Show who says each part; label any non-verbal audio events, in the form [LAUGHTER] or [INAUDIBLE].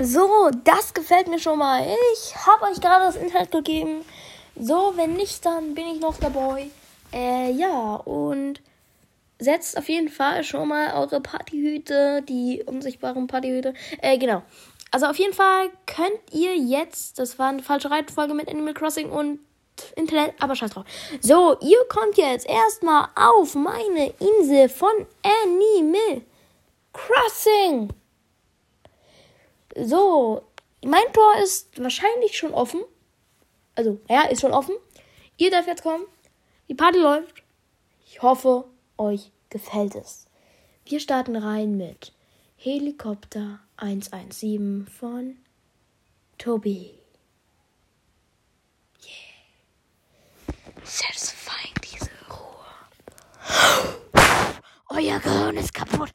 Speaker 1: So, das gefällt mir schon mal. Ich habe euch gerade das Internet gegeben. So, wenn nicht, dann bin ich noch dabei. Äh, ja, und setzt auf jeden Fall schon mal eure Partyhüte, die unsichtbaren Partyhüte. Äh, genau. Also auf jeden Fall könnt ihr jetzt, das war eine falsche Reihenfolge mit Animal Crossing und Internet, aber scheiß drauf. So, ihr kommt jetzt erstmal auf meine Insel von Animal Crossing. So, mein Tor ist wahrscheinlich schon offen. Also, ja, ist schon offen. Ihr dürft jetzt kommen. Die Party läuft. Ich hoffe, euch gefällt es. Wir starten rein mit Helikopter 117 von Tobi. Yeah. Satisfying diese Ruhe. [GASPS] Euer Gehirn ist kaputt.